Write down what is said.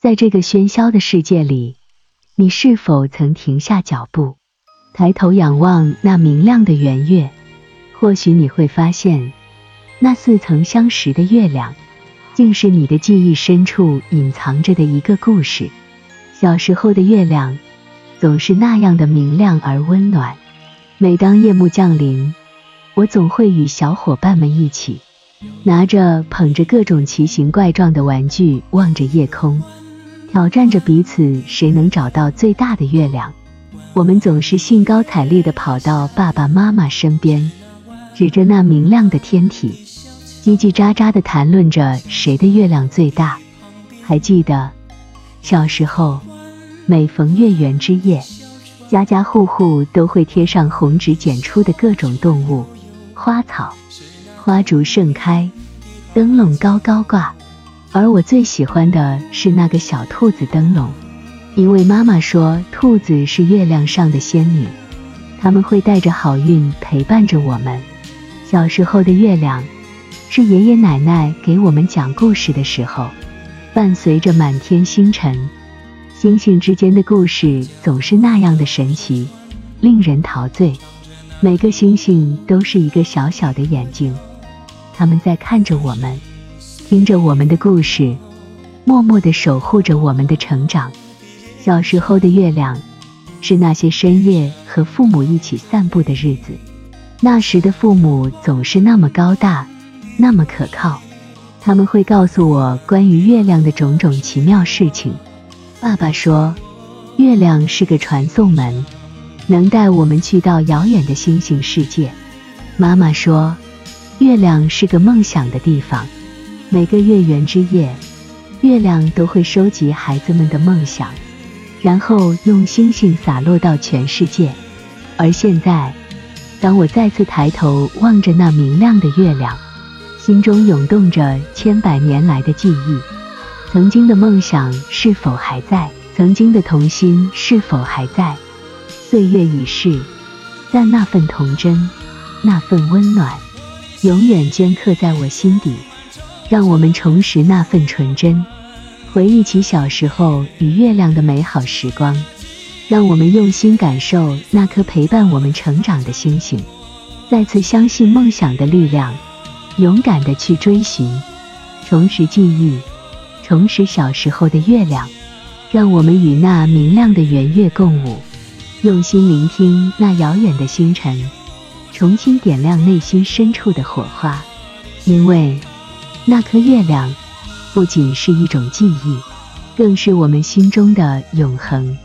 在这个喧嚣的世界里，你是否曾停下脚步，抬头仰望那明亮的圆月？或许你会发现，那似曾相识的月亮，竟是你的记忆深处隐藏着的一个故事。小时候的月亮，总是那样的明亮而温暖。每当夜幕降临，我总会与小伙伴们一起，拿着捧着各种奇形怪状的玩具，望着夜空，挑战着彼此谁能找到最大的月亮。我们总是兴高采烈地跑到爸爸妈妈身边，指着那明亮的天体，叽叽喳喳地谈论着谁的月亮最大。还记得小时候，每逢月圆之夜。家家户户都会贴上红纸剪出的各种动物、花草、花烛盛开，灯笼高高挂。而我最喜欢的是那个小兔子灯笼，因为妈妈说兔子是月亮上的仙女，他们会带着好运陪伴着我们。小时候的月亮，是爷爷奶奶给我们讲故事的时候，伴随着满天星辰。星星之间的故事总是那样的神奇，令人陶醉。每个星星都是一个小小的眼睛，他们在看着我们，听着我们的故事，默默地守护着我们的成长。小时候的月亮，是那些深夜和父母一起散步的日子。那时的父母总是那么高大，那么可靠，他们会告诉我关于月亮的种种奇妙事情。爸爸说，月亮是个传送门，能带我们去到遥远的星星世界。妈妈说，月亮是个梦想的地方，每个月圆之夜，月亮都会收集孩子们的梦想，然后用星星洒落到全世界。而现在，当我再次抬头望着那明亮的月亮，心中涌动着千百年来的记忆。曾经的梦想是否还在？曾经的童心是否还在？岁月已逝，但那份童真，那份温暖，永远镌刻在我心底。让我们重拾那份纯真，回忆起小时候与月亮的美好时光。让我们用心感受那颗陪伴我们成长的星星，再次相信梦想的力量，勇敢的去追寻，重拾记忆。重拾小时候的月亮，让我们与那明亮的圆月共舞，用心聆听那遥远的星辰，重新点亮内心深处的火花。因为那颗月亮不仅是一种记忆，更是我们心中的永恒。